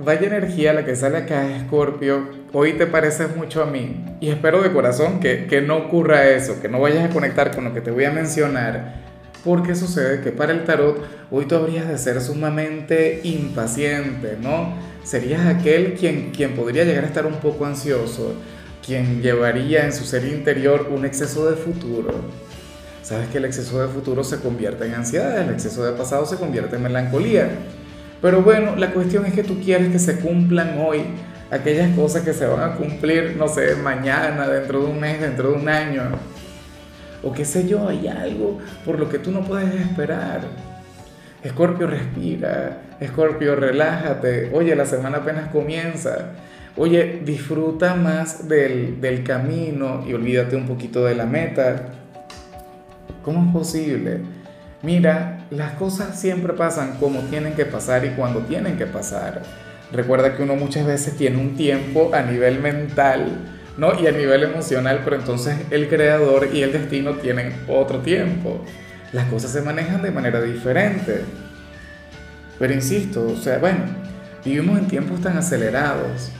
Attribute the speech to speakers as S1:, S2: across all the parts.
S1: Vaya energía la que sale acá, Scorpio. Hoy te pareces mucho a mí. Y espero de corazón que, que no ocurra eso, que no vayas a conectar con lo que te voy a mencionar. Porque sucede que para el tarot hoy tú habrías de ser sumamente impaciente, ¿no? Serías aquel quien, quien podría llegar a estar un poco ansioso, quien llevaría en su ser interior un exceso de futuro. Sabes que el exceso de futuro se convierte en ansiedad, el exceso de pasado se convierte en melancolía. Pero bueno, la cuestión es que tú quieres que se cumplan hoy aquellas cosas que se van a cumplir, no sé, mañana, dentro de un mes, dentro de un año. O qué sé yo, hay algo por lo que tú no puedes esperar. Escorpio, respira. Escorpio, relájate. Oye, la semana apenas comienza. Oye, disfruta más del, del camino y olvídate un poquito de la meta. ¿Cómo es posible? Mira, las cosas siempre pasan como tienen que pasar y cuando tienen que pasar. Recuerda que uno muchas veces tiene un tiempo a nivel mental, ¿no? Y a nivel emocional, pero entonces el creador y el destino tienen otro tiempo. Las cosas se manejan de manera diferente. Pero insisto, o sea, bueno, vivimos en tiempos tan acelerados,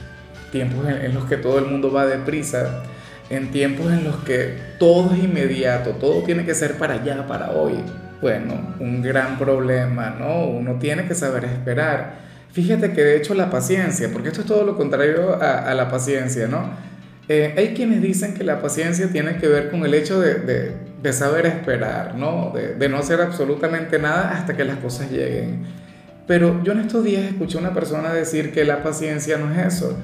S1: tiempos en, los que todo el mundo va deprisa, en tiempos en los que todo es inmediato, todo tiene que ser para allá, para hoy bueno, un gran problema, ¿no? Uno tiene que saber esperar. Fíjate que de hecho la paciencia, porque esto es todo lo contrario a, la paciencia, ¿no? Eh, hay quienes dicen que la paciencia tiene que ver con el hecho de, saber esperar, ¿no? De, no hacer absolutamente nada hasta que las cosas lleguen. Pero yo en estos días escuché a una persona decir que la paciencia no es eso,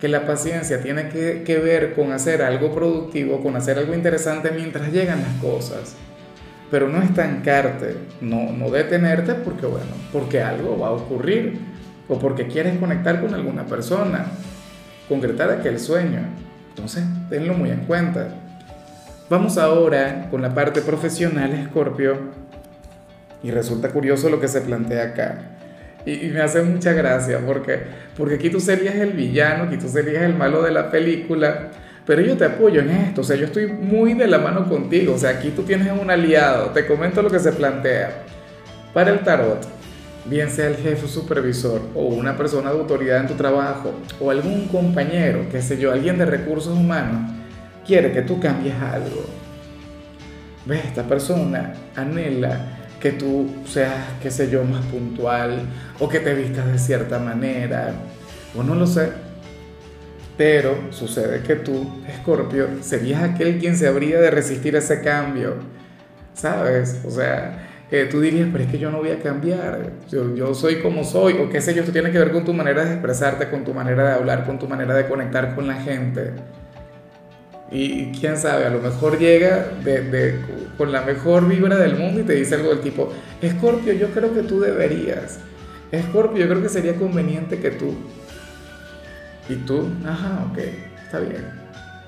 S1: que la paciencia tiene que ver con hacer algo productivo, con hacer algo interesante mientras llegan las cosas pero no estancarte, no, no detenerte porque, bueno, porque algo va a ocurrir o porque quieres conectar con alguna persona, concretar aquel sueño. Entonces, tenlo muy en cuenta. Vamos ahora con la parte profesional, Escorpio, y resulta curioso lo que se plantea acá. Y, y, me hace mucha gracia porque, porque aquí tú serías el villano, aquí tú serías el malo de la película, pero yo te apoyo en esto, o sea, yo estoy muy de la mano contigo, o sea, aquí tú tienes un aliado, te comento lo que se plantea. Para el tarot, bien sea el jefe supervisor o una persona de autoridad en tu trabajo o algún compañero, qué sé yo, alguien de recursos humanos, quiere que tú cambies algo. ¿Ves? Esta persona anhela que tú seas, qué sé yo, más puntual o que te vistas de cierta manera, o no lo sé pero sucede que tú, Escorpio, serías aquel quien se habría de resistir a ese cambio, ¿sabes? O sea, tú dirías, pero es que yo no voy a cambiar, yo, soy como soy, o qué sé yo, esto tiene que ver con tu manera de expresarte, con tu manera de hablar, con tu manera de conectar con la gente. Y quién sabe, a lo mejor llega con la mejor vibra del mundo y te dice algo del tipo, Escorpio, yo creo que tú deberías. Escorpio, yo creo que sería conveniente que tú y tú, ajá, ok, está bien,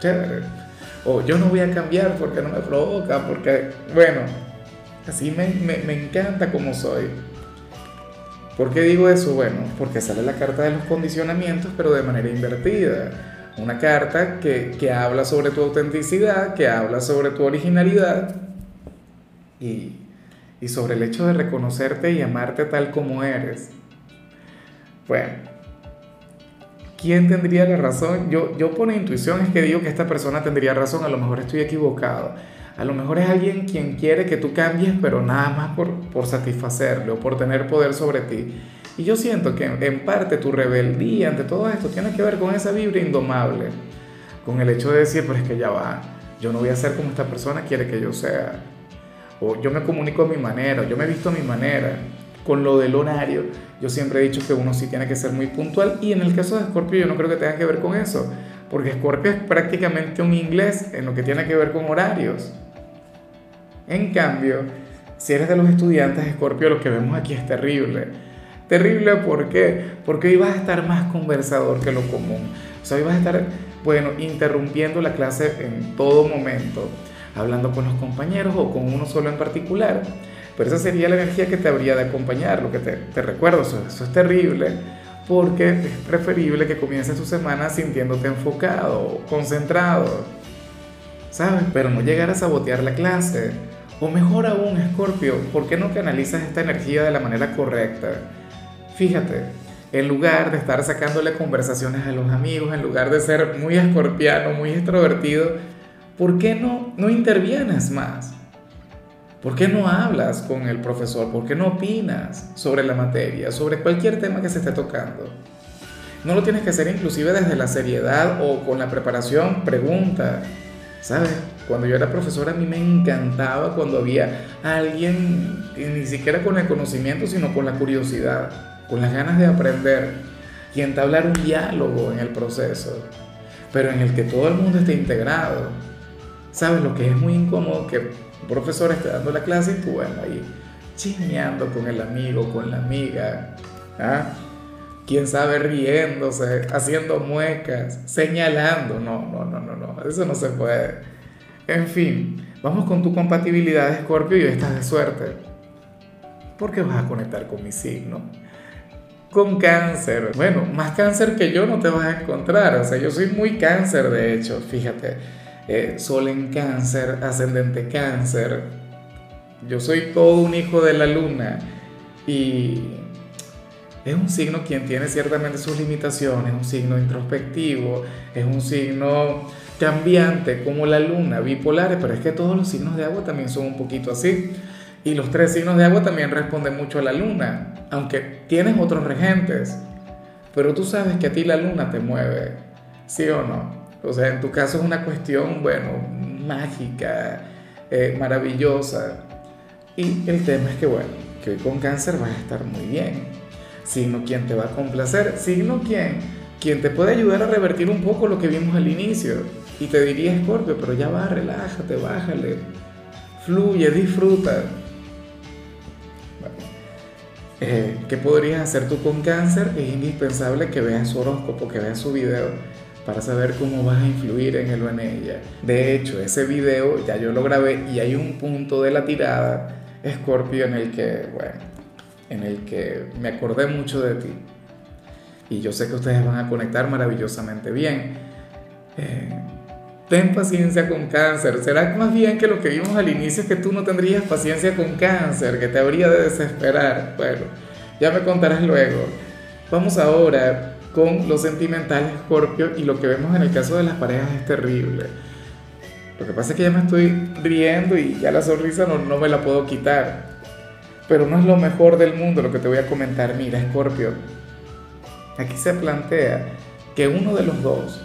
S1: chévere. O yo no voy a cambiar porque no me provoca, porque, bueno, así me, me, me encanta como soy. ¿Por qué digo eso? Bueno, porque sale la carta de los condicionamientos, pero de manera invertida. Una carta que, que habla sobre tu autenticidad, que habla sobre tu originalidad y, y sobre el hecho de reconocerte y amarte tal como eres. Bueno, ¿quién tendría la razón? Yo, yo por intuición es que digo que esta persona tendría razón, a lo mejor estoy equivocado. A lo mejor es alguien quien quiere que tú cambies, pero nada más por, por satisfacerle o por tener poder sobre ti. Y yo siento que en parte tu rebeldía ante todo esto tiene que ver con esa vibra indomable, con el hecho de decir, pero que ya va, yo no voy a ser como esta persona quiere que yo sea. O yo me comunico a mi manera, yo me visto a mi manera con lo del horario, yo siempre he dicho que uno sí tiene que ser muy puntual y en el caso de Scorpio yo no creo que tenga que ver con eso, porque Scorpio es prácticamente un inglés en lo que tiene que ver con horarios. En cambio, si eres de los estudiantes Scorpio, lo que vemos aquí es terrible. Terrible, ¿por qué? Porque hoy vas a estar más conversador que lo común. O sea, hoy vas a estar, bueno, interrumpiendo la clase en todo momento, hablando con los compañeros o con uno solo en particular. Pero esa sería la energía que te habría de acompañar, lo que te, te recuerdo, eso, es terrible, porque es preferible que comiences tu semana sintiéndote enfocado, concentrado, ¿sabes? Pero no llegar a sabotear la clase. O mejor aún, Escorpio, ¿por qué no canalizas esta energía de la manera correcta? Fíjate, en lugar de estar sacándole conversaciones a los amigos, en lugar de ser muy escorpiano, muy extrovertido, ¿por qué no, no intervienes más? ¿Por qué no hablas con el profesor? ¿Por qué no opinas sobre la materia, sobre cualquier tema que se esté tocando? No lo tienes que hacer inclusive desde la seriedad o con la preparación, pregunta. ¿Sabes? Cuando yo era profesora a mí me encantaba cuando había alguien, ni siquiera con el conocimiento, sino con la curiosidad, con las ganas de aprender y entablar un diálogo en el proceso, pero en el que todo el mundo esté integrado. ¿Sabes? Lo que es muy incómodo que un profesor esté dando la clase y tú, bueno, ahí chismeando con el amigo, con la amiga, ¿ah? quién sabe riéndose, haciendo muecas, señalando. No, no, no, no, no, eso no se puede. En fin, vamos con tu compatibilidad, Scorpio, y estás de suerte. Porque vas a conectar con mi signo. Con cáncer. Bueno, más cáncer que yo no te vas a encontrar. O sea, yo soy muy cáncer, de hecho, fíjate eh, Sol en cáncer, ascendente cáncer. Yo soy todo un hijo de la luna y es un signo quien tiene ciertamente sus limitaciones, es un signo introspectivo, es un signo cambiante como la luna, bipolares, pero es que todos los signos de agua también son un poquito así. Y los tres signos de agua también responden mucho a la luna, aunque tienes otros regentes. Pero tú sabes que a ti la luna te mueve, ¿sí o no? O sea, en tu caso es una cuestión, bueno, mágica, eh, maravillosa. Y el tema es que, bueno, que hoy con cáncer vas a estar muy bien. Signo quien te va a complacer, signo quien, quien te puede ayudar a revertir un poco lo que vimos al inicio. Y te diría, Scorpio, pero ya va, relájate, bájale, fluye, disfruta. Eh, ¿Qué podrías hacer tú con cáncer? Es indispensable que veas su horóscopo, que veas su video para saber cómo vas a influir en él o en ella. De hecho, ese video ya yo lo grabé y hay un punto de la tirada, Scorpio, en el que, bueno, en el que me acordé mucho de ti. Y yo sé que ustedes van a conectar maravillosamente bien. Eh, ten paciencia con cáncer. ¿Será más bien que lo que vimos al inicio es que tú no tendrías paciencia con cáncer, que te habría de desesperar? Bueno, ya me contarás luego. Vamos ahora con lo sentimental Scorpio y lo que vemos en el caso de las parejas es terrible. Lo que pasa es que ya me estoy riendo y ya la sonrisa no, no me la puedo quitar. Pero no es lo mejor del mundo lo que te voy a comentar. Mira, Scorpio, aquí se plantea que uno de los dos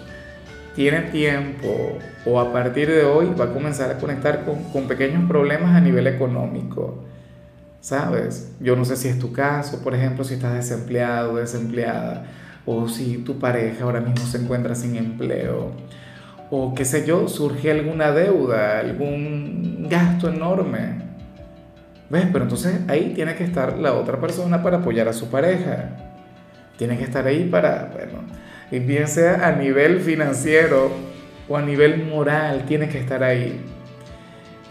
S1: tiene tiempo o a partir de hoy va a comenzar a conectar con, con pequeños problemas a nivel económico. ¿Sabes? Yo no sé si es tu caso, por ejemplo, si estás desempleado, desempleada o si tu pareja ahora mismo se encuentra sin empleo, o qué sé yo, surge alguna deuda, algún gasto enorme. ¿Ves? Pero entonces ahí tiene que estar la otra persona para apoyar a su pareja. Tiene que estar ahí para, bueno, y bien sea a nivel financiero o a nivel moral, tiene que estar ahí.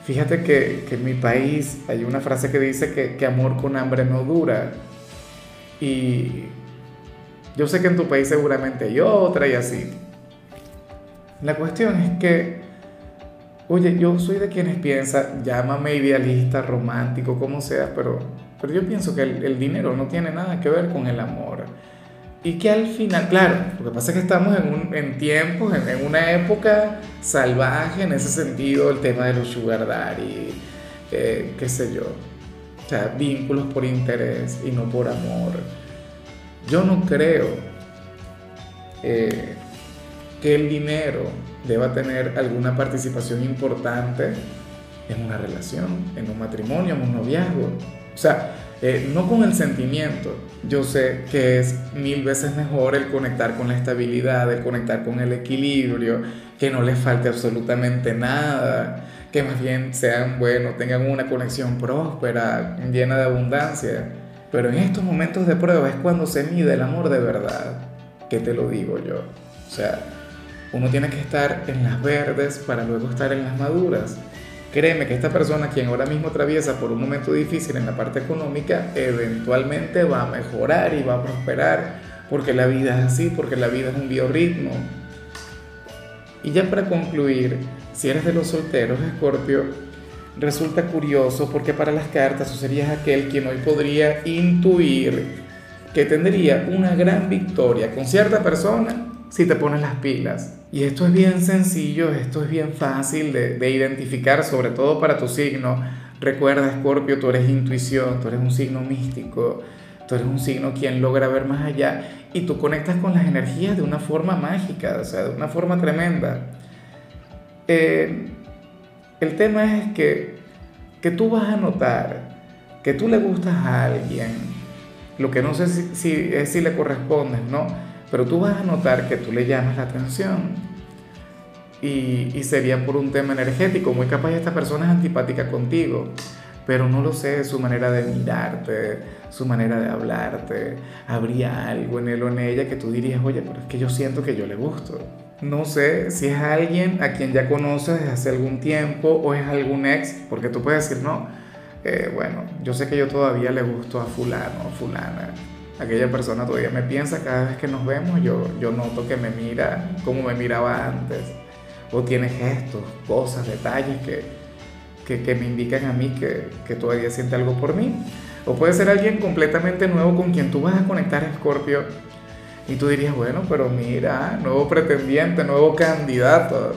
S1: Fíjate que, que en mi país hay una frase que dice que, que amor con hambre no dura. Y yo sé que en tu país seguramente hay otra y así. La cuestión es que, oye, yo soy de quienes piensan, llámame idealista, romántico, como sea, pero, pero yo pienso que el, dinero no tiene nada que ver con el amor. Y que al final, claro, lo que pasa es que estamos en, un, en tiempos, en, una época salvaje en ese sentido, el tema de los sugar daddy, eh, qué sé yo, o sea, vínculos por interés y no por amor. Yo no creo eh, que el dinero deba tener alguna participación importante en una relación, en un matrimonio, en un noviazgo. O sea, eh, no con el sentimiento. Yo sé que es mil veces mejor el conectar con la estabilidad, el conectar con el equilibrio, que no les falte absolutamente nada, que más bien sean, bueno, tengan una conexión próspera, llena de abundancia. Pero en estos momentos de prueba es cuando se mide el amor de verdad, que te lo digo yo. O sea, uno tiene que estar en las verdes para luego estar en las maduras. Créeme que esta persona, quien ahora mismo atraviesa por un momento difícil en la parte económica, eventualmente va a mejorar y va a prosperar, porque la vida es así, porque la vida es un biorritmo. Y ya para concluir, si eres de los solteros, Escorpio, resulta curioso porque para las cartas tú serías aquel quien hoy podría intuir que tendría una gran victoria con cierta persona si te pones las pilas. Y esto es bien sencillo, esto es bien fácil de, identificar, sobre todo para tu signo. Recuerda, Scorpio, tú eres intuición, tú eres un signo místico, tú eres un signo quien logra ver más allá y tú conectas con las energías de una forma mágica, o sea, de una forma tremenda. Eh, el tema es que, que tú vas a notar que tú le gustas a alguien, lo que no sé si, es si le correspondes, ¿no? pero tú vas a notar que tú le llamas la atención. Y, y sería por un tema energético, muy capaz esta persona es antipática contigo, pero no lo sé, su manera de mirarte, su manera de hablarte, habría algo en él o en ella que tú dirías, oye, pero es que yo siento que yo le gusto. No sé si es alguien a quien ya conoces desde hace algún tiempo o es algún ex, porque tú puedes decir, no, eh, bueno, yo sé que yo todavía le gusto a fulano o fulana, aquella persona todavía me piensa cada vez que nos vemos, yo, yo noto que me mira como me miraba antes, o tiene gestos, cosas, detalles que, que, que me indican a mí que, que, todavía siente algo por mí. O puede ser alguien completamente nuevo con quien tú vas a conectar, Scorpio, y tú dirías, bueno, pero mira, nuevo pretendiente, nuevo candidato,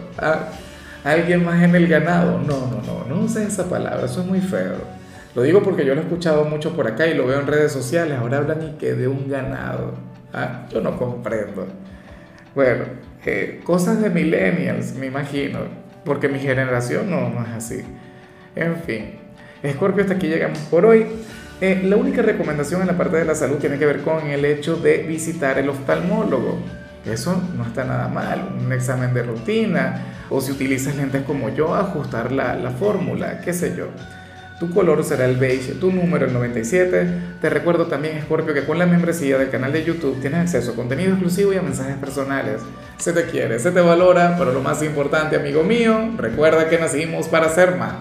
S1: alguien más en el ganado. No, no, no, no uses esa palabra, eso es muy feo. Lo digo porque yo lo he escuchado mucho por acá y lo veo en redes sociales. Ahora hablan y que de un ganado. ¿Ah? Yo no comprendo. Bueno, eh, cosas de millennials, me imagino. Porque mi generación no, no es así. En fin. Escorpio, hasta aquí llegamos por hoy. Eh, la única recomendación en la parte de la salud tiene que ver con el hecho de visitar el oftalmólogo. Eso no está nada mal, un examen de rutina, o si utilizas lentes como yo, ajustar la, la fórmula, qué sé yo. Tu color será el beige, tu número el 97. Te recuerdo también, Scorpio, que con la membresía del canal de YouTube tienes acceso a contenido exclusivo y a mensajes personales. Se te quiere, se te valora, pero lo más importante, amigo mío, recuerda que nacimos para ser más.